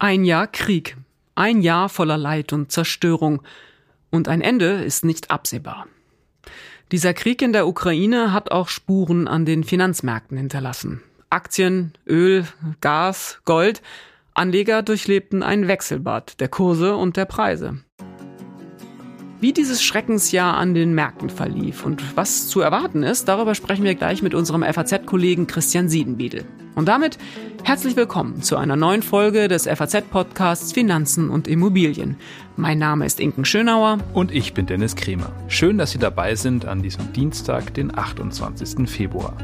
Ein Jahr Krieg, ein Jahr voller Leid und Zerstörung, und ein Ende ist nicht absehbar. Dieser Krieg in der Ukraine hat auch Spuren an den Finanzmärkten hinterlassen. Aktien, Öl, Gas, Gold, Anleger durchlebten ein Wechselbad der Kurse und der Preise. Wie dieses Schreckensjahr an den Märkten verlief und was zu erwarten ist, darüber sprechen wir gleich mit unserem FAZ-Kollegen Christian Siedenbiedel. Und damit herzlich willkommen zu einer neuen Folge des FAZ-Podcasts Finanzen und Immobilien. Mein Name ist Inken Schönauer. Und ich bin Dennis Kremer. Schön, dass Sie dabei sind an diesem Dienstag, den 28. Februar.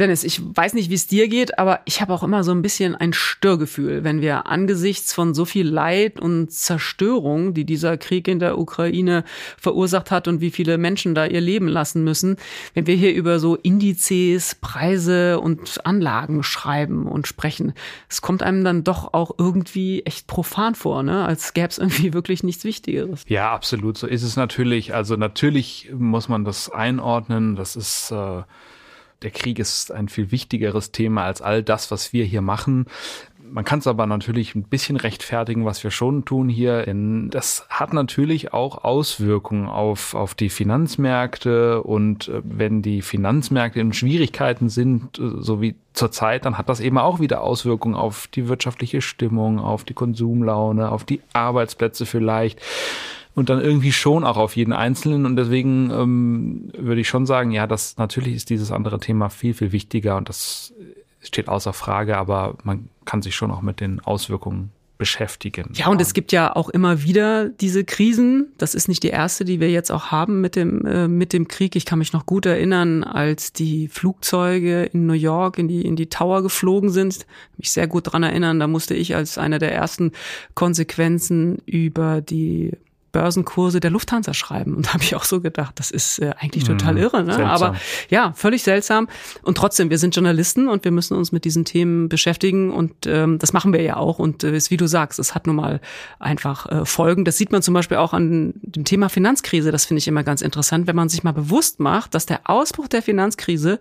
Dennis, ich weiß nicht, wie es dir geht, aber ich habe auch immer so ein bisschen ein Störgefühl, wenn wir angesichts von so viel Leid und Zerstörung, die dieser Krieg in der Ukraine verursacht hat und wie viele Menschen da ihr Leben lassen müssen, wenn wir hier über so Indizes, Preise und Anlagen schreiben und sprechen. Es kommt einem dann doch auch irgendwie echt profan vor, ne? als gäbe es irgendwie wirklich nichts Wichtigeres. Ja, absolut. So ist es natürlich. Also natürlich muss man das einordnen. Das ist äh der Krieg ist ein viel wichtigeres Thema als all das, was wir hier machen. Man kann es aber natürlich ein bisschen rechtfertigen, was wir schon tun hier, denn das hat natürlich auch Auswirkungen auf, auf die Finanzmärkte und äh, wenn die Finanzmärkte in Schwierigkeiten sind, äh, so wie zurzeit, dann hat das eben auch wieder Auswirkungen auf die wirtschaftliche Stimmung, auf die Konsumlaune, auf die Arbeitsplätze vielleicht und dann irgendwie schon auch auf jeden Einzelnen. Und deswegen ähm, würde ich schon sagen, ja, das natürlich ist dieses andere Thema viel, viel wichtiger und das steht außer Frage, aber man kann sich schon auch mit den Auswirkungen beschäftigen. Ja, und es gibt ja auch immer wieder diese Krisen. Das ist nicht die erste, die wir jetzt auch haben mit dem, äh, mit dem Krieg. Ich kann mich noch gut erinnern, als die Flugzeuge in New York in die, in die Tower geflogen sind. Mich sehr gut dran erinnern. Da musste ich als einer der ersten Konsequenzen über die Börsenkurse der Lufthansa schreiben. Und da habe ich auch so gedacht, das ist äh, eigentlich total mhm, irre. Ne? Aber ja, völlig seltsam. Und trotzdem, wir sind Journalisten und wir müssen uns mit diesen Themen beschäftigen. Und ähm, das machen wir ja auch. Und äh, wie du sagst, es hat nun mal einfach äh, Folgen. Das sieht man zum Beispiel auch an dem Thema Finanzkrise. Das finde ich immer ganz interessant, wenn man sich mal bewusst macht, dass der Ausbruch der Finanzkrise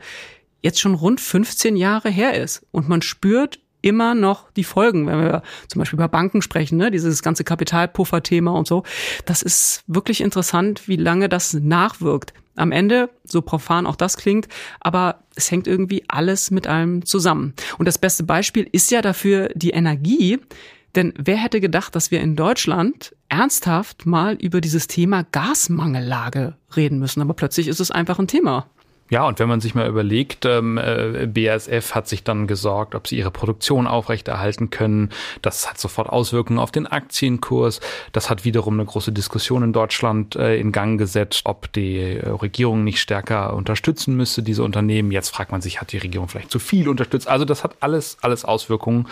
jetzt schon rund 15 Jahre her ist. Und man spürt immer noch die Folgen, wenn wir zum Beispiel über Banken sprechen, ne, dieses ganze Kapitalpuffer-Thema und so. Das ist wirklich interessant, wie lange das nachwirkt. Am Ende, so profan auch das klingt, aber es hängt irgendwie alles mit allem zusammen. Und das beste Beispiel ist ja dafür die Energie. Denn wer hätte gedacht, dass wir in Deutschland ernsthaft mal über dieses Thema Gasmangellage reden müssen? Aber plötzlich ist es einfach ein Thema. Ja, und wenn man sich mal überlegt, ähm, äh, BASF hat sich dann gesorgt, ob sie ihre Produktion aufrechterhalten können. Das hat sofort Auswirkungen auf den Aktienkurs. Das hat wiederum eine große Diskussion in Deutschland äh, in Gang gesetzt, ob die äh, Regierung nicht stärker unterstützen müsste, diese Unternehmen. Jetzt fragt man sich, hat die Regierung vielleicht zu viel unterstützt? Also das hat alles, alles Auswirkungen.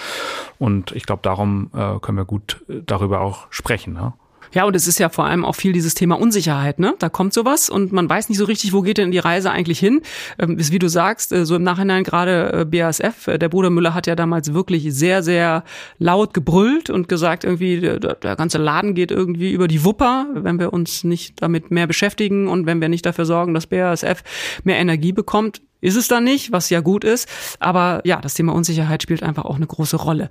Und ich glaube, darum äh, können wir gut äh, darüber auch sprechen. Ne? Ja, und es ist ja vor allem auch viel dieses Thema Unsicherheit, ne? Da kommt sowas und man weiß nicht so richtig, wo geht denn die Reise eigentlich hin. Ähm, ist wie du sagst, äh, so im Nachhinein gerade äh, BASF, äh, der Bruder Müller hat ja damals wirklich sehr, sehr laut gebrüllt und gesagt, irgendwie, der, der ganze Laden geht irgendwie über die Wupper, wenn wir uns nicht damit mehr beschäftigen und wenn wir nicht dafür sorgen, dass BASF mehr Energie bekommt. Ist es dann nicht, was ja gut ist. Aber ja, das Thema Unsicherheit spielt einfach auch eine große Rolle.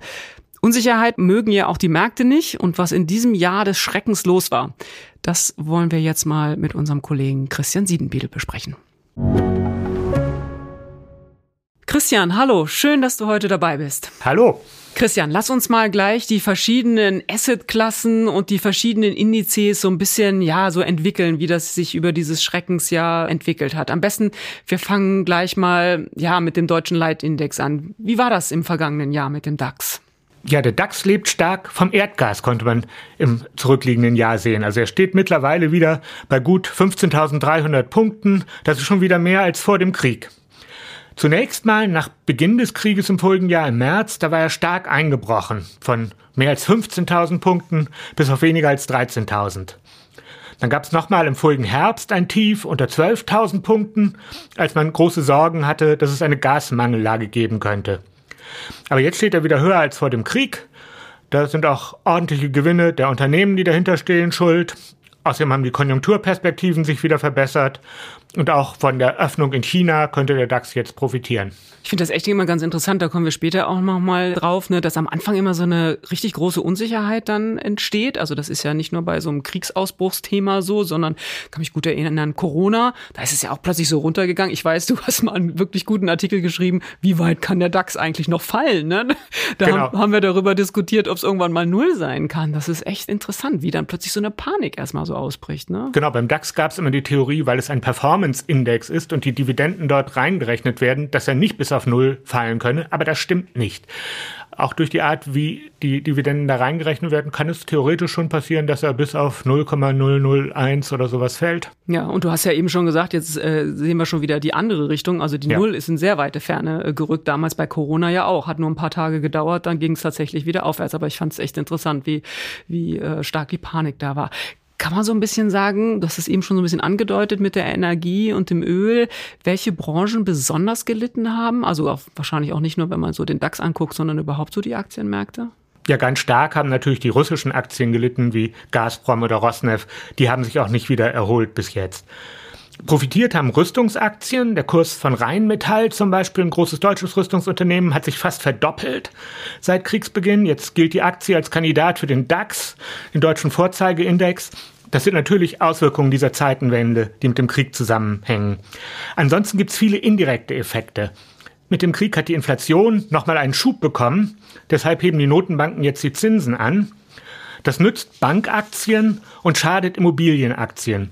Unsicherheit mögen ja auch die Märkte nicht und was in diesem Jahr des Schreckens los war, das wollen wir jetzt mal mit unserem Kollegen Christian Siedenbiedel besprechen. Christian, hallo, schön, dass du heute dabei bist. Hallo. Christian, lass uns mal gleich die verschiedenen Assetklassen und die verschiedenen Indizes so ein bisschen, ja, so entwickeln, wie das sich über dieses Schreckensjahr entwickelt hat. Am besten, wir fangen gleich mal, ja, mit dem deutschen Leitindex an. Wie war das im vergangenen Jahr mit dem DAX? Ja, der DAX lebt stark vom Erdgas, konnte man im zurückliegenden Jahr sehen. Also er steht mittlerweile wieder bei gut 15.300 Punkten. Das ist schon wieder mehr als vor dem Krieg. Zunächst mal nach Beginn des Krieges im vorigen Jahr im März, da war er stark eingebrochen. Von mehr als 15.000 Punkten bis auf weniger als 13.000. Dann gab es nochmal im vorigen Herbst ein Tief unter 12.000 Punkten, als man große Sorgen hatte, dass es eine Gasmangellage geben könnte. Aber jetzt steht er wieder höher als vor dem Krieg. Da sind auch ordentliche Gewinne der Unternehmen, die dahinter stehen, schuld. Außerdem haben die Konjunkturperspektiven sich wieder verbessert. Und auch von der Öffnung in China könnte der DAX jetzt profitieren. Ich finde das echt immer ganz interessant, da kommen wir später auch nochmal drauf, ne, dass am Anfang immer so eine richtig große Unsicherheit dann entsteht. Also das ist ja nicht nur bei so einem Kriegsausbruchsthema so, sondern kann mich gut erinnern an Corona. Da ist es ja auch plötzlich so runtergegangen. Ich weiß, du hast mal einen wirklich guten Artikel geschrieben, wie weit kann der DAX eigentlich noch fallen? Ne? Da genau. haben wir darüber diskutiert, ob es irgendwann mal null sein kann. Das ist echt interessant, wie dann plötzlich so eine Panik erstmal so ausbricht. Ne? Genau, beim DAX gab es immer die Theorie, weil es ein Performance-Index ist und die Dividenden dort reingerechnet werden, dass er nicht bis auf Null fallen könne. Aber das stimmt nicht. Auch durch die Art, wie die Dividenden da reingerechnet werden, kann es theoretisch schon passieren, dass er bis auf 0,001 oder sowas fällt. Ja, und du hast ja eben schon gesagt, jetzt äh, sehen wir schon wieder die andere Richtung. Also die ja. Null ist in sehr weite Ferne äh, gerückt, damals bei Corona ja auch. Hat nur ein paar Tage gedauert, dann ging es tatsächlich wieder aufwärts. Aber ich fand es echt interessant, wie, wie äh, stark die Panik da war. Kann man so ein bisschen sagen, du hast es eben schon so ein bisschen angedeutet mit der Energie und dem Öl, welche Branchen besonders gelitten haben? Also auch, wahrscheinlich auch nicht nur, wenn man so den DAX anguckt, sondern überhaupt so die Aktienmärkte? Ja, ganz stark haben natürlich die russischen Aktien gelitten, wie Gazprom oder Rosneft. Die haben sich auch nicht wieder erholt bis jetzt. Profitiert haben Rüstungsaktien. Der Kurs von Rheinmetall zum Beispiel, ein großes deutsches Rüstungsunternehmen, hat sich fast verdoppelt seit Kriegsbeginn. Jetzt gilt die Aktie als Kandidat für den DAX, den deutschen Vorzeigeindex. Das sind natürlich Auswirkungen dieser Zeitenwende, die mit dem Krieg zusammenhängen. Ansonsten gibt es viele indirekte Effekte. Mit dem Krieg hat die Inflation nochmal einen Schub bekommen. Deshalb heben die Notenbanken jetzt die Zinsen an. Das nützt Bankaktien und schadet Immobilienaktien.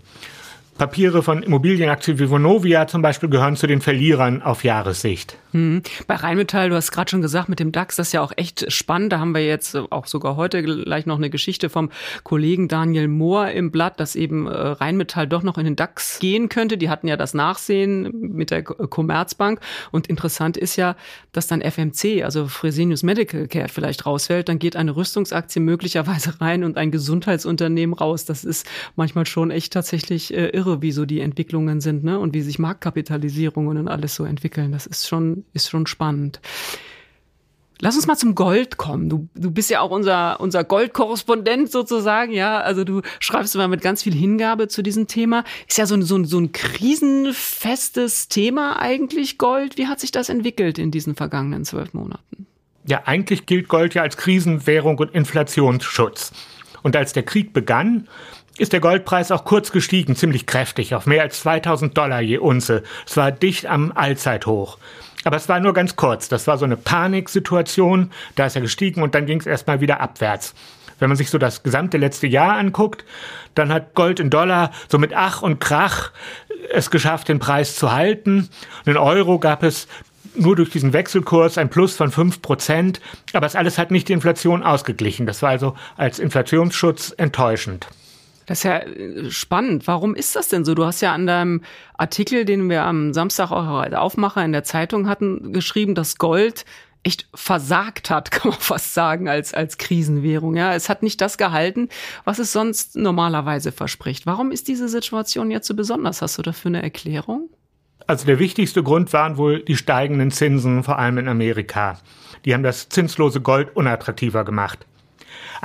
Papiere von Immobilienaktien wie Vonovia zum Beispiel gehören zu den Verlierern auf Jahressicht. Hm. Bei Rheinmetall, du hast gerade schon gesagt, mit dem DAX, das ist ja auch echt spannend. Da haben wir jetzt auch sogar heute gleich noch eine Geschichte vom Kollegen Daniel Mohr im Blatt, dass eben äh, Rheinmetall doch noch in den DAX gehen könnte. Die hatten ja das Nachsehen mit der Commerzbank. Und interessant ist ja, dass dann FMC, also Fresenius Medical Care, vielleicht rausfällt. Dann geht eine Rüstungsaktie möglicherweise rein und ein Gesundheitsunternehmen raus. Das ist manchmal schon echt tatsächlich äh, irre, wie so die Entwicklungen sind ne? und wie sich Marktkapitalisierungen und alles so entwickeln. Das ist schon ist schon spannend. Lass uns mal zum Gold kommen. Du, du bist ja auch unser, unser Goldkorrespondent sozusagen, ja. Also du schreibst immer mit ganz viel Hingabe zu diesem Thema. Ist ja so ein, so ein, so ein krisenfestes Thema eigentlich, Gold. Wie hat sich das entwickelt in diesen vergangenen zwölf Monaten? Ja, eigentlich gilt Gold ja als Krisenwährung und Inflationsschutz. Und als der Krieg begann, ist der Goldpreis auch kurz gestiegen, ziemlich kräftig, auf mehr als 2000 Dollar je Unze. Es war dicht am Allzeithoch. Aber es war nur ganz kurz. Das war so eine Paniksituation. Da ist er gestiegen und dann ging es erstmal wieder abwärts. Wenn man sich so das gesamte letzte Jahr anguckt, dann hat Gold in Dollar so mit Ach und Krach es geschafft, den Preis zu halten. In Euro gab es nur durch diesen Wechselkurs ein Plus von fünf Prozent. Aber das alles hat nicht die Inflation ausgeglichen. Das war also als Inflationsschutz enttäuschend. Das ist ja äh, spannend. Warum ist das denn so? Du hast ja an deinem Artikel, den wir am Samstag auch als Aufmacher in der Zeitung hatten, geschrieben, dass Gold echt versagt hat, kann man fast sagen, als, als Krisenwährung. Ja, es hat nicht das gehalten, was es sonst normalerweise verspricht. Warum ist diese Situation jetzt so besonders? Hast du dafür eine Erklärung? Also der wichtigste Grund waren wohl die steigenden Zinsen, vor allem in Amerika. Die haben das zinslose Gold unattraktiver gemacht.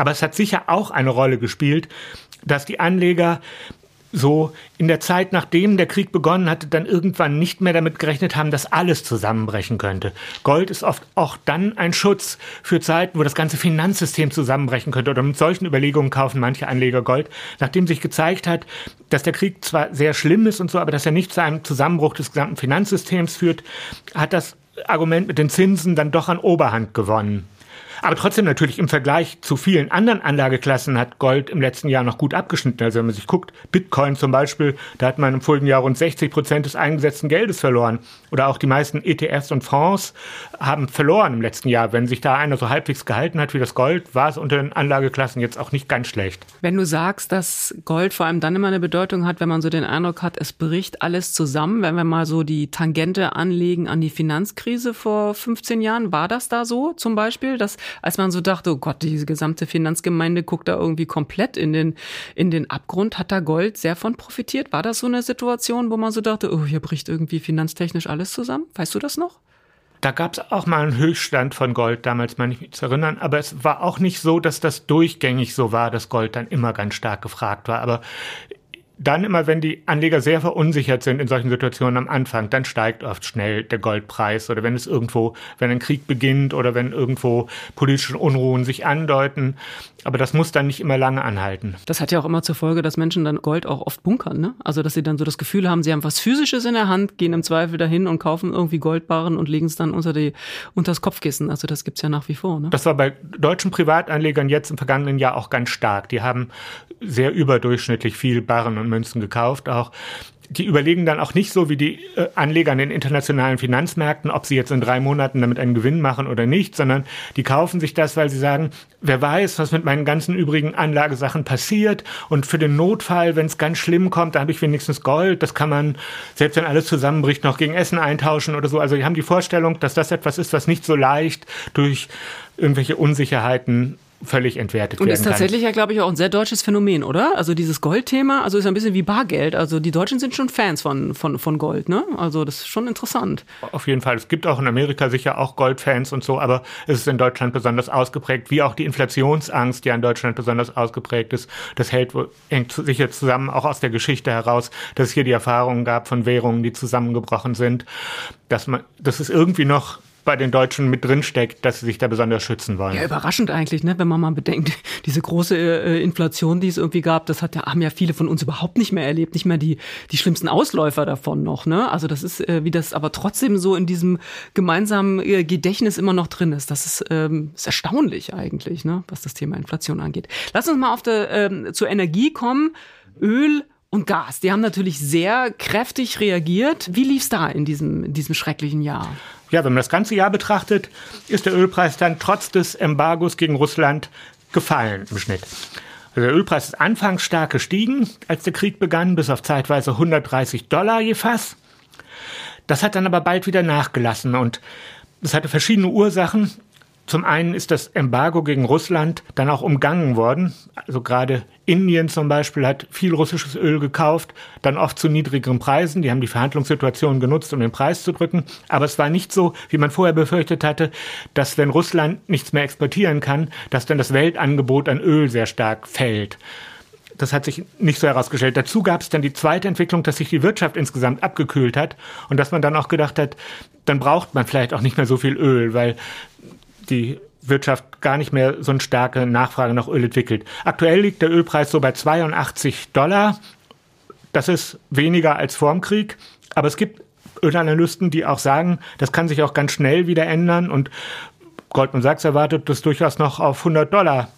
Aber es hat sicher auch eine Rolle gespielt, dass die Anleger so in der Zeit, nachdem der Krieg begonnen hatte, dann irgendwann nicht mehr damit gerechnet haben, dass alles zusammenbrechen könnte. Gold ist oft auch dann ein Schutz für Zeiten, wo das ganze Finanzsystem zusammenbrechen könnte. Oder mit solchen Überlegungen kaufen manche Anleger Gold, nachdem sich gezeigt hat, dass der Krieg zwar sehr schlimm ist und so, aber dass er nicht zu einem Zusammenbruch des gesamten Finanzsystems führt, hat das Argument mit den Zinsen dann doch an Oberhand gewonnen. Aber trotzdem natürlich im Vergleich zu vielen anderen Anlageklassen hat Gold im letzten Jahr noch gut abgeschnitten. Also wenn man sich guckt, Bitcoin zum Beispiel, da hat man im vorigen Jahr rund 60 Prozent des eingesetzten Geldes verloren. Oder auch die meisten ETFs und Fonds haben verloren im letzten Jahr. Wenn sich da einer so halbwegs gehalten hat wie das Gold, war es unter den Anlageklassen jetzt auch nicht ganz schlecht. Wenn du sagst, dass Gold vor allem dann immer eine Bedeutung hat, wenn man so den Eindruck hat, es bricht alles zusammen, wenn wir mal so die Tangente anlegen an die Finanzkrise vor 15 Jahren, war das da so zum Beispiel, dass als man so dachte, oh Gott, diese gesamte Finanzgemeinde guckt da irgendwie komplett in den, in den Abgrund, hat da Gold sehr von profitiert? War das so eine Situation, wo man so dachte, oh, hier bricht irgendwie finanztechnisch alles zusammen? Weißt du das noch? Da gab es auch mal einen Höchststand von Gold, damals meine ich mich zu erinnern, aber es war auch nicht so, dass das durchgängig so war, dass Gold dann immer ganz stark gefragt war. Aber dann immer, wenn die Anleger sehr verunsichert sind in solchen Situationen am Anfang, dann steigt oft schnell der Goldpreis oder wenn es irgendwo, wenn ein Krieg beginnt oder wenn irgendwo politische Unruhen sich andeuten. Aber das muss dann nicht immer lange anhalten. Das hat ja auch immer zur Folge, dass Menschen dann Gold auch oft bunkern, ne? Also, dass sie dann so das Gefühl haben, sie haben was Physisches in der Hand, gehen im Zweifel dahin und kaufen irgendwie Goldbarren und legen es dann unter die, unter das Kopfkissen. Also, das gibt's ja nach wie vor, ne? Das war bei deutschen Privatanlegern jetzt im vergangenen Jahr auch ganz stark. Die haben sehr überdurchschnittlich viel Barren und Münzen gekauft auch die überlegen dann auch nicht so wie die äh, Anleger an den internationalen Finanzmärkten, ob sie jetzt in drei Monaten damit einen Gewinn machen oder nicht, sondern die kaufen sich das, weil sie sagen, wer weiß, was mit meinen ganzen übrigen Anlagesachen passiert und für den Notfall, wenn es ganz schlimm kommt, da habe ich wenigstens Gold, das kann man, selbst wenn alles zusammenbricht, noch gegen Essen eintauschen oder so. Also die haben die Vorstellung, dass das etwas ist, was nicht so leicht durch irgendwelche Unsicherheiten völlig entwertet und werden ist tatsächlich kann. ja, glaube ich, auch ein sehr deutsches Phänomen, oder? Also dieses Goldthema, also ist ein bisschen wie Bargeld. Also die Deutschen sind schon Fans von, von, von Gold, ne? Also das ist schon interessant. Auf jeden Fall. Es gibt auch in Amerika sicher auch Goldfans und so, aber es ist in Deutschland besonders ausgeprägt, wie auch die Inflationsangst, die in Deutschland besonders ausgeprägt ist. Das hält hängt sicher zusammen, auch aus der Geschichte heraus, dass es hier die Erfahrungen gab von Währungen, die zusammengebrochen sind, dass man, das ist irgendwie noch bei den Deutschen mit drin steckt, dass sie sich da besonders schützen wollen. Ja, überraschend eigentlich, ne? wenn man mal bedenkt, diese große äh, Inflation, die es irgendwie gab, das hat ja, haben ja viele von uns überhaupt nicht mehr erlebt, nicht mehr die, die schlimmsten Ausläufer davon noch. Ne? Also das ist, äh, wie das aber trotzdem so in diesem gemeinsamen äh, Gedächtnis immer noch drin ist. Das ist, ähm, ist erstaunlich eigentlich, ne? was das Thema Inflation angeht. Lass uns mal auf der, ähm, zur Energie kommen. Öl und Gas, die haben natürlich sehr kräftig reagiert. Wie lief's da in diesem, in diesem schrecklichen Jahr? Ja, wenn man das ganze Jahr betrachtet, ist der Ölpreis dann trotz des Embargos gegen Russland gefallen im Schnitt. Also der Ölpreis ist anfangs stark gestiegen, als der Krieg begann, bis auf zeitweise 130 Dollar je Fass. Das hat dann aber bald wieder nachgelassen und das hatte verschiedene Ursachen. Zum einen ist das Embargo gegen Russland dann auch umgangen worden. Also gerade Indien zum Beispiel hat viel russisches Öl gekauft, dann oft zu niedrigeren Preisen. Die haben die Verhandlungssituation genutzt, um den Preis zu drücken. Aber es war nicht so, wie man vorher befürchtet hatte, dass wenn Russland nichts mehr exportieren kann, dass dann das Weltangebot an Öl sehr stark fällt. Das hat sich nicht so herausgestellt. Dazu gab es dann die zweite Entwicklung, dass sich die Wirtschaft insgesamt abgekühlt hat und dass man dann auch gedacht hat, dann braucht man vielleicht auch nicht mehr so viel Öl, weil die Wirtschaft gar nicht mehr so eine starke Nachfrage nach Öl entwickelt. Aktuell liegt der Ölpreis so bei 82 Dollar. Das ist weniger als vorm Krieg, aber es gibt Ölanalysten, die auch sagen, das kann sich auch ganz schnell wieder ändern und Goldman Sachs erwartet das durchaus noch auf 100 Dollar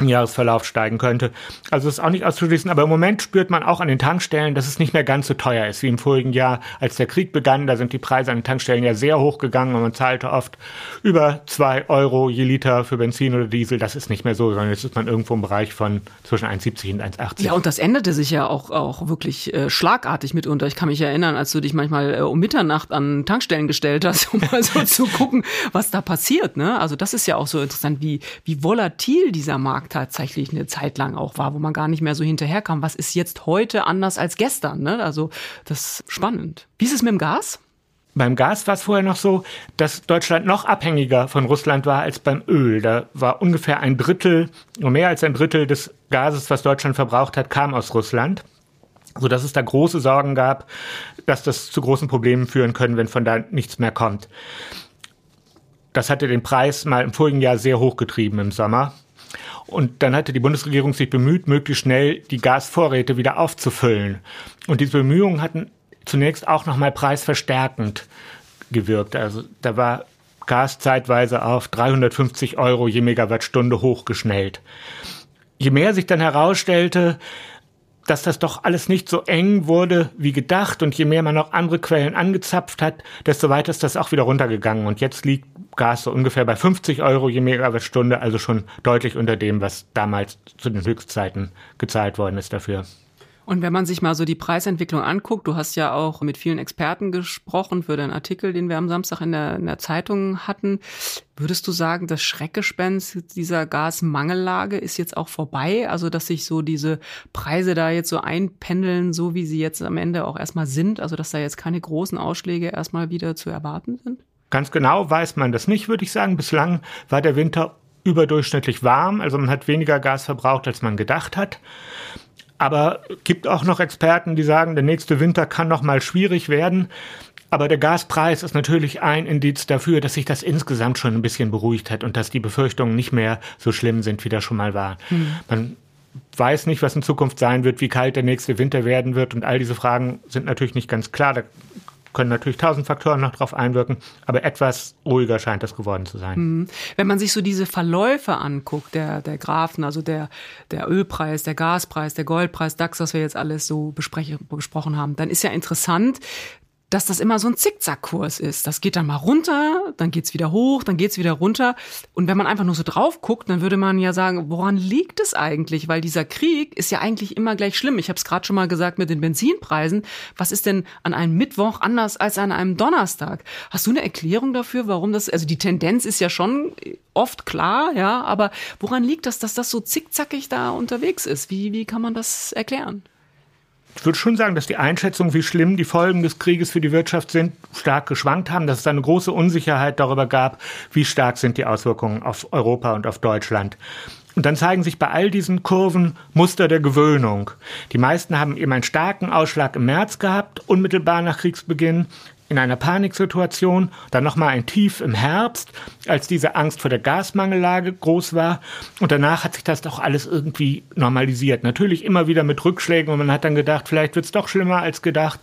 im Jahresverlauf steigen könnte. Also ist auch nicht auszuschließen, aber im Moment spürt man auch an den Tankstellen, dass es nicht mehr ganz so teuer ist wie im vorigen Jahr, als der Krieg begann. Da sind die Preise an den Tankstellen ja sehr hoch gegangen und man zahlte oft über zwei Euro je Liter für Benzin oder Diesel. Das ist nicht mehr so, sondern jetzt ist man irgendwo im Bereich von zwischen 1,70 und 1,80. Ja, und das änderte sich ja auch, auch wirklich äh, schlagartig mitunter. Ich kann mich erinnern, als du dich manchmal äh, um Mitternacht an Tankstellen gestellt hast, um mal so zu gucken, was da passiert. Ne? Also das ist ja auch so interessant, wie, wie volatil dieser Markt tatsächlich eine Zeit lang auch war, wo man gar nicht mehr so hinterherkam. Was ist jetzt heute anders als gestern? Ne? Also das ist spannend. Wie ist es mit dem Gas? Beim Gas war es vorher noch so, dass Deutschland noch abhängiger von Russland war als beim Öl. Da war ungefähr ein Drittel, nur mehr als ein Drittel des Gases, was Deutschland verbraucht hat, kam aus Russland. So dass es da große Sorgen gab, dass das zu großen Problemen führen können, wenn von da nichts mehr kommt. Das hatte den Preis mal im vorigen Jahr sehr hochgetrieben im Sommer. Und dann hatte die Bundesregierung sich bemüht, möglichst schnell die Gasvorräte wieder aufzufüllen. Und diese Bemühungen hatten zunächst auch nochmal preisverstärkend gewirkt. Also da war Gas zeitweise auf 350 Euro je Megawattstunde hochgeschnellt. Je mehr sich dann herausstellte, dass das doch alles nicht so eng wurde wie gedacht und je mehr man noch andere Quellen angezapft hat, desto weiter ist das auch wieder runtergegangen. Und jetzt liegt Gas so ungefähr bei 50 Euro je Megawattstunde, also schon deutlich unter dem, was damals zu den Höchstzeiten gezahlt worden ist dafür. Und wenn man sich mal so die Preisentwicklung anguckt, du hast ja auch mit vielen Experten gesprochen für deinen Artikel, den wir am Samstag in der, in der Zeitung hatten. Würdest du sagen, das Schreckgespenst dieser Gasmangellage ist jetzt auch vorbei? Also, dass sich so diese Preise da jetzt so einpendeln, so wie sie jetzt am Ende auch erstmal sind? Also, dass da jetzt keine großen Ausschläge erstmal wieder zu erwarten sind? Ganz genau weiß man das nicht, würde ich sagen. Bislang war der Winter überdurchschnittlich warm, also man hat weniger Gas verbraucht, als man gedacht hat. Aber gibt auch noch Experten, die sagen, der nächste Winter kann noch mal schwierig werden. Aber der Gaspreis ist natürlich ein Indiz dafür, dass sich das insgesamt schon ein bisschen beruhigt hat und dass die Befürchtungen nicht mehr so schlimm sind, wie das schon mal war. Hm. Man weiß nicht, was in Zukunft sein wird, wie kalt der nächste Winter werden wird und all diese Fragen sind natürlich nicht ganz klar. Da können natürlich tausend Faktoren noch drauf einwirken, aber etwas ruhiger scheint das geworden zu sein. Hm. Wenn man sich so diese Verläufe anguckt, der, der Graphen, also der, der Ölpreis, der Gaspreis, der Goldpreis, DAX, was wir jetzt alles so besprochen haben, dann ist ja interessant, dass das immer so ein Zickzackkurs ist. Das geht dann mal runter, dann geht's wieder hoch, dann geht's wieder runter. Und wenn man einfach nur so drauf guckt, dann würde man ja sagen, woran liegt es eigentlich? Weil dieser Krieg ist ja eigentlich immer gleich schlimm. Ich habe es gerade schon mal gesagt mit den Benzinpreisen. Was ist denn an einem Mittwoch anders als an einem Donnerstag? Hast du eine Erklärung dafür, warum das, also die Tendenz ist ja schon oft klar, ja, aber woran liegt das, dass das so zickzackig da unterwegs ist? Wie, wie kann man das erklären? Ich würde schon sagen, dass die Einschätzung, wie schlimm die Folgen des Krieges für die Wirtschaft sind, stark geschwankt haben, dass es eine große Unsicherheit darüber gab, wie stark sind die Auswirkungen auf Europa und auf Deutschland. Und dann zeigen sich bei all diesen Kurven Muster der Gewöhnung. Die meisten haben eben einen starken Ausschlag im März gehabt, unmittelbar nach Kriegsbeginn in einer Paniksituation, dann nochmal ein Tief im Herbst, als diese Angst vor der Gasmangellage groß war. Und danach hat sich das doch alles irgendwie normalisiert. Natürlich immer wieder mit Rückschlägen und man hat dann gedacht, vielleicht wird es doch schlimmer als gedacht.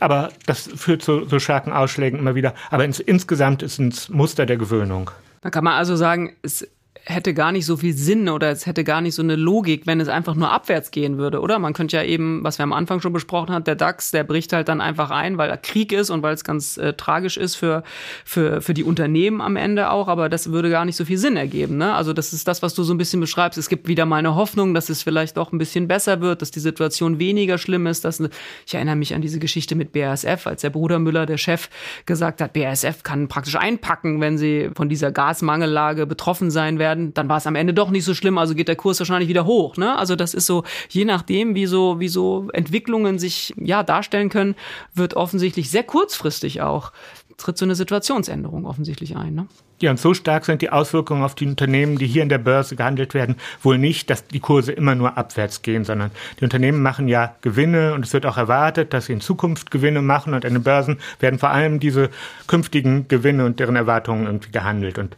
Aber das führt zu so starken Ausschlägen immer wieder. Aber ins, insgesamt ist es ein Muster der Gewöhnung. Da kann man also sagen, es hätte gar nicht so viel Sinn oder es hätte gar nicht so eine Logik, wenn es einfach nur abwärts gehen würde, oder? Man könnte ja eben, was wir am Anfang schon besprochen haben, der DAX, der bricht halt dann einfach ein, weil Krieg ist und weil es ganz äh, tragisch ist für, für, für die Unternehmen am Ende auch, aber das würde gar nicht so viel Sinn ergeben, ne? Also das ist das, was du so ein bisschen beschreibst. Es gibt wieder mal eine Hoffnung, dass es vielleicht doch ein bisschen besser wird, dass die Situation weniger schlimm ist. Dass, ich erinnere mich an diese Geschichte mit BASF, als der Bruder Müller, der Chef, gesagt hat, BASF kann praktisch einpacken, wenn sie von dieser Gasmangellage betroffen sein werden werden, dann war es am Ende doch nicht so schlimm, also geht der Kurs wahrscheinlich wieder hoch. Ne? Also das ist so, je nachdem, wie so, wie so Entwicklungen sich ja darstellen können, wird offensichtlich sehr kurzfristig auch tritt so eine Situationsänderung offensichtlich ein. Ne? Ja, und so stark sind die Auswirkungen auf die Unternehmen, die hier in der Börse gehandelt werden, wohl nicht, dass die Kurse immer nur abwärts gehen, sondern die Unternehmen machen ja Gewinne und es wird auch erwartet, dass sie in Zukunft Gewinne machen und an den Börsen werden vor allem diese künftigen Gewinne und deren Erwartungen irgendwie gehandelt. Und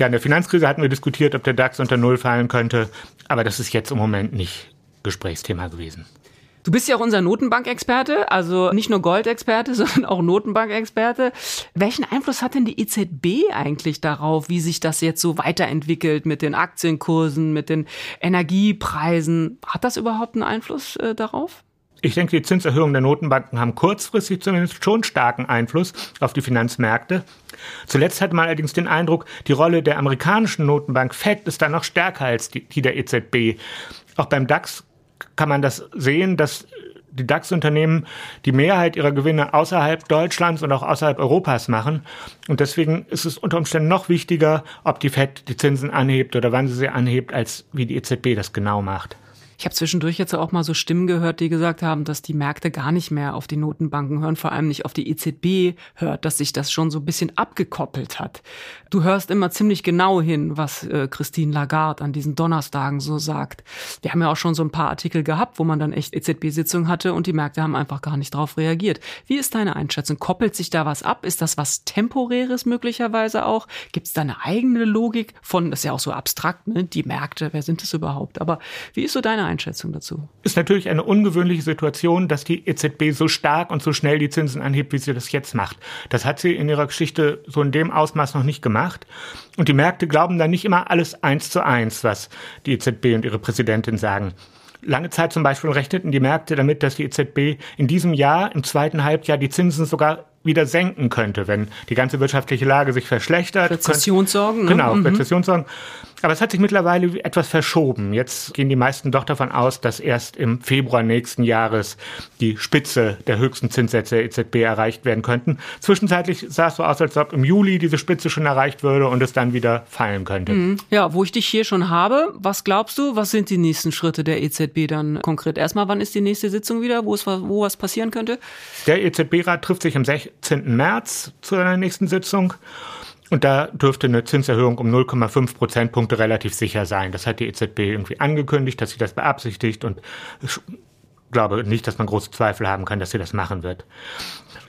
ja, in der Finanzkrise hatten wir diskutiert, ob der DAX unter Null fallen könnte, aber das ist jetzt im Moment nicht Gesprächsthema gewesen. Du bist ja auch unser Notenbankexperte, also nicht nur Goldexperte, sondern auch Notenbankexperte. Welchen Einfluss hat denn die EZB eigentlich darauf, wie sich das jetzt so weiterentwickelt mit den Aktienkursen, mit den Energiepreisen? Hat das überhaupt einen Einfluss äh, darauf? Ich denke, die Zinserhöhungen der Notenbanken haben kurzfristig zumindest schon starken Einfluss auf die Finanzmärkte. Zuletzt hat man allerdings den Eindruck, die Rolle der amerikanischen Notenbank Fed ist da noch stärker als die, die der EZB. Auch beim DAX kann man das sehen, dass die DAX-Unternehmen die Mehrheit ihrer Gewinne außerhalb Deutschlands und auch außerhalb Europas machen. Und deswegen ist es unter Umständen noch wichtiger, ob die Fed die Zinsen anhebt oder wann sie sie anhebt, als wie die EZB das genau macht. Ich habe zwischendurch jetzt auch mal so Stimmen gehört, die gesagt haben, dass die Märkte gar nicht mehr auf die Notenbanken hören, vor allem nicht auf die EZB hört, dass sich das schon so ein bisschen abgekoppelt hat. Du hörst immer ziemlich genau hin, was äh, Christine Lagarde an diesen Donnerstagen so sagt. Wir haben ja auch schon so ein paar Artikel gehabt, wo man dann echt EZB-Sitzungen hatte und die Märkte haben einfach gar nicht drauf reagiert. Wie ist deine Einschätzung? Koppelt sich da was ab? Ist das was Temporäres möglicherweise auch? Gibt es da eine eigene Logik von, das ist ja auch so abstrakt, ne? die Märkte, wer sind das überhaupt? Aber wie ist so deine Einschätzung dazu? Ist natürlich eine ungewöhnliche Situation, dass die EZB so stark und so schnell die Zinsen anhebt, wie sie das jetzt macht. Das hat sie in ihrer Geschichte so in dem Ausmaß noch nicht gemacht. Und die Märkte glauben dann nicht immer alles eins zu eins, was die EZB und ihre Präsidentin sagen. Lange Zeit zum Beispiel rechneten die Märkte damit, dass die EZB in diesem Jahr, im zweiten Halbjahr, die Zinsen sogar wieder senken könnte, wenn die ganze wirtschaftliche Lage sich verschlechtert. Rezessionssorgen. Ne? Genau, mhm. Rezessionssorgen. Aber es hat sich mittlerweile etwas verschoben. Jetzt gehen die meisten doch davon aus, dass erst im Februar nächsten Jahres die Spitze der höchsten Zinssätze der EZB erreicht werden könnten. Zwischenzeitlich sah es so aus, als ob im Juli diese Spitze schon erreicht würde und es dann wieder fallen könnte. Mhm. Ja, wo ich dich hier schon habe, was glaubst du, was sind die nächsten Schritte der EZB dann konkret? Erstmal, wann ist die nächste Sitzung wieder, wo, es, wo was passieren könnte? Der EZB-Rat trifft sich am 16. März zu einer nächsten Sitzung. Und da dürfte eine Zinserhöhung um 0,5 Prozentpunkte relativ sicher sein. Das hat die EZB irgendwie angekündigt, dass sie das beabsichtigt und glaube nicht, dass man große Zweifel haben kann, dass sie das machen wird.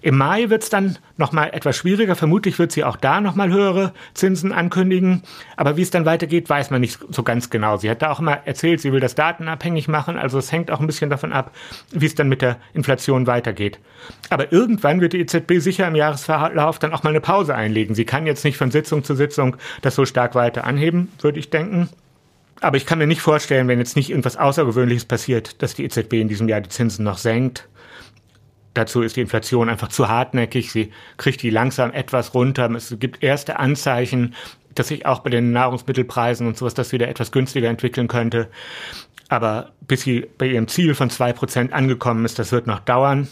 Im Mai wird es dann nochmal etwas schwieriger. Vermutlich wird sie auch da nochmal höhere Zinsen ankündigen. Aber wie es dann weitergeht, weiß man nicht so ganz genau. Sie hat da auch immer erzählt, sie will das datenabhängig machen. Also es hängt auch ein bisschen davon ab, wie es dann mit der Inflation weitergeht. Aber irgendwann wird die EZB sicher im Jahresverlauf dann auch mal eine Pause einlegen. Sie kann jetzt nicht von Sitzung zu Sitzung das so stark weiter anheben, würde ich denken. Aber ich kann mir nicht vorstellen, wenn jetzt nicht irgendwas Außergewöhnliches passiert, dass die EZB in diesem Jahr die Zinsen noch senkt. Dazu ist die Inflation einfach zu hartnäckig. Sie kriegt die langsam etwas runter. Es gibt erste Anzeichen, dass sich auch bei den Nahrungsmittelpreisen und sowas das wieder etwas günstiger entwickeln könnte. Aber bis sie bei ihrem Ziel von zwei Prozent angekommen ist, das wird noch dauern.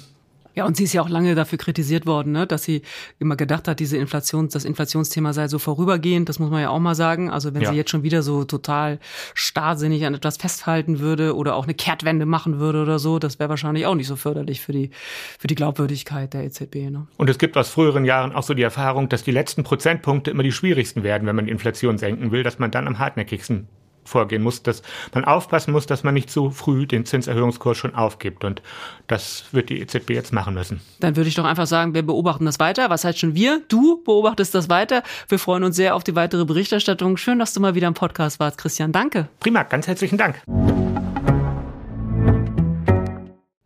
Ja, und sie ist ja auch lange dafür kritisiert worden, ne, dass sie immer gedacht hat, diese Inflation, das Inflationsthema sei so vorübergehend. Das muss man ja auch mal sagen. Also wenn ja. sie jetzt schon wieder so total starrsinnig an etwas festhalten würde oder auch eine Kehrtwende machen würde oder so, das wäre wahrscheinlich auch nicht so förderlich für die, für die Glaubwürdigkeit der EZB. Ne? Und es gibt aus früheren Jahren auch so die Erfahrung, dass die letzten Prozentpunkte immer die schwierigsten werden, wenn man die Inflation senken will, dass man dann am hartnäckigsten vorgehen muss, dass man aufpassen muss, dass man nicht zu früh den Zinserhöhungskurs schon aufgibt. Und das wird die EZB jetzt machen müssen. Dann würde ich doch einfach sagen, wir beobachten das weiter. Was heißt schon wir? Du beobachtest das weiter. Wir freuen uns sehr auf die weitere Berichterstattung. Schön, dass du mal wieder im Podcast warst, Christian. Danke. Prima, ganz herzlichen Dank.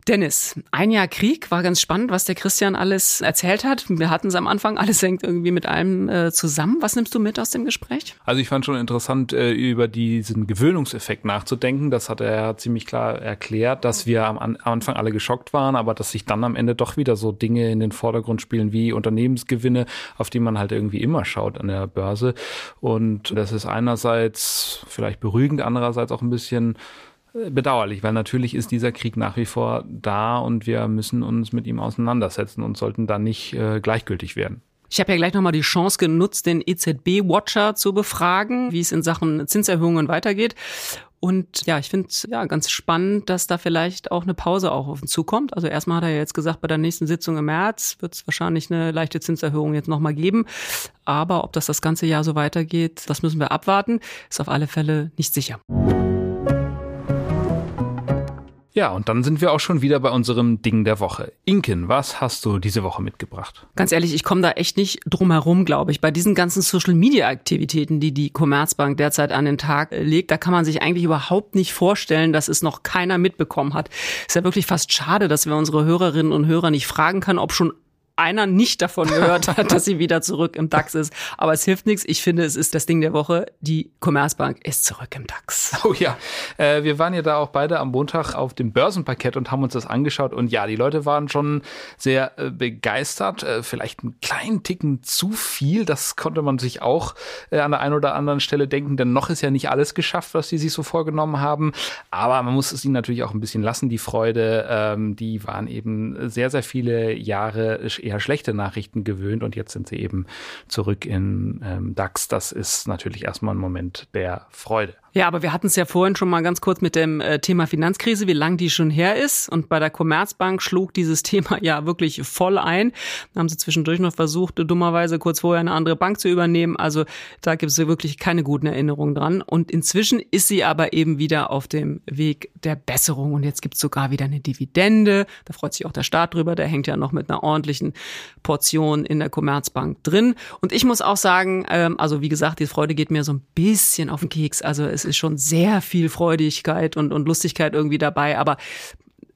Dennis, ein Jahr Krieg war ganz spannend, was der Christian alles erzählt hat. Wir hatten es am Anfang, alles hängt irgendwie mit allem äh, zusammen. Was nimmst du mit aus dem Gespräch? Also ich fand schon interessant, äh, über diesen Gewöhnungseffekt nachzudenken. Das hat er ziemlich klar erklärt, dass wir am, am Anfang alle geschockt waren, aber dass sich dann am Ende doch wieder so Dinge in den Vordergrund spielen wie Unternehmensgewinne, auf die man halt irgendwie immer schaut an der Börse. Und das ist einerseits vielleicht beruhigend, andererseits auch ein bisschen bedauerlich, weil natürlich ist dieser Krieg nach wie vor da und wir müssen uns mit ihm auseinandersetzen und sollten da nicht äh, gleichgültig werden. Ich habe ja gleich nochmal die Chance genutzt, den EZB-Watcher zu befragen, wie es in Sachen Zinserhöhungen weitergeht. Und ja, ich finde es ja ganz spannend, dass da vielleicht auch eine Pause auch auf uns zukommt. Also erstmal hat er ja jetzt gesagt, bei der nächsten Sitzung im März wird es wahrscheinlich eine leichte Zinserhöhung jetzt nochmal geben. Aber ob das das ganze Jahr so weitergeht, das müssen wir abwarten. Ist auf alle Fälle nicht sicher. Ja, und dann sind wir auch schon wieder bei unserem Ding der Woche. Inken, was hast du diese Woche mitgebracht? Ganz ehrlich, ich komme da echt nicht drum herum, glaube ich. Bei diesen ganzen Social-Media-Aktivitäten, die die Commerzbank derzeit an den Tag legt, da kann man sich eigentlich überhaupt nicht vorstellen, dass es noch keiner mitbekommen hat. Ist ja wirklich fast schade, dass wir unsere Hörerinnen und Hörer nicht fragen können, ob schon einer nicht davon gehört hat, dass sie wieder zurück im DAX ist. Aber es hilft nichts. Ich finde, es ist das Ding der Woche. Die Commerzbank ist zurück im DAX. Oh ja, äh, wir waren ja da auch beide am Montag auf dem Börsenparkett und haben uns das angeschaut. Und ja, die Leute waren schon sehr äh, begeistert. Äh, vielleicht einen kleinen Ticken zu viel. Das konnte man sich auch äh, an der einen oder anderen Stelle denken. Denn noch ist ja nicht alles geschafft, was sie sich so vorgenommen haben. Aber man muss es ihnen natürlich auch ein bisschen lassen, die Freude. Ähm, die waren eben sehr, sehr viele Jahre eher schlechte Nachrichten gewöhnt und jetzt sind sie eben zurück in ähm, DAX. Das ist natürlich erstmal ein Moment der Freude. Ja, aber wir hatten es ja vorhin schon mal ganz kurz mit dem äh, Thema Finanzkrise, wie lang die schon her ist. Und bei der Commerzbank schlug dieses Thema ja wirklich voll ein. Da haben sie zwischendurch noch versucht, dummerweise kurz vorher eine andere Bank zu übernehmen. Also da gibt es wirklich keine guten Erinnerungen dran. Und inzwischen ist sie aber eben wieder auf dem Weg der Besserung. Und jetzt gibt es sogar wieder eine Dividende. Da freut sich auch der Staat drüber. Der hängt ja noch mit einer ordentlichen Portion in der Commerzbank drin. Und ich muss auch sagen, ähm, also wie gesagt, die Freude geht mir so ein bisschen auf den Keks. Also es ist schon sehr viel Freudigkeit und, und Lustigkeit irgendwie dabei. Aber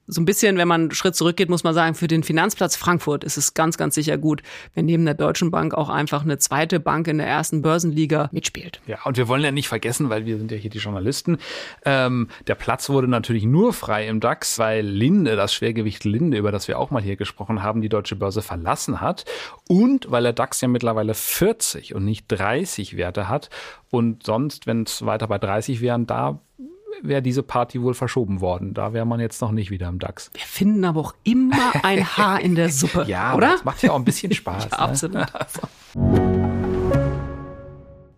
so ein bisschen, wenn man einen Schritt zurückgeht, muss man sagen, für den Finanzplatz Frankfurt ist es ganz, ganz sicher gut, wenn neben der Deutschen Bank auch einfach eine zweite Bank in der ersten Börsenliga mitspielt. Ja, und wir wollen ja nicht vergessen, weil wir sind ja hier die Journalisten, ähm, der Platz wurde natürlich nur frei im DAX, weil Linde, das Schwergewicht Linde, über das wir auch mal hier gesprochen haben, die deutsche Börse verlassen hat und weil der DAX ja mittlerweile 40 und nicht 30 Werte hat und sonst, wenn es weiter bei 30 wären, da wäre diese Party wohl verschoben worden. Da wäre man jetzt noch nicht wieder im DAX. Wir finden aber auch immer ein Haar in der Suppe, ja, oder? Das macht ja auch ein bisschen Spaß. ja, absolut. Ne?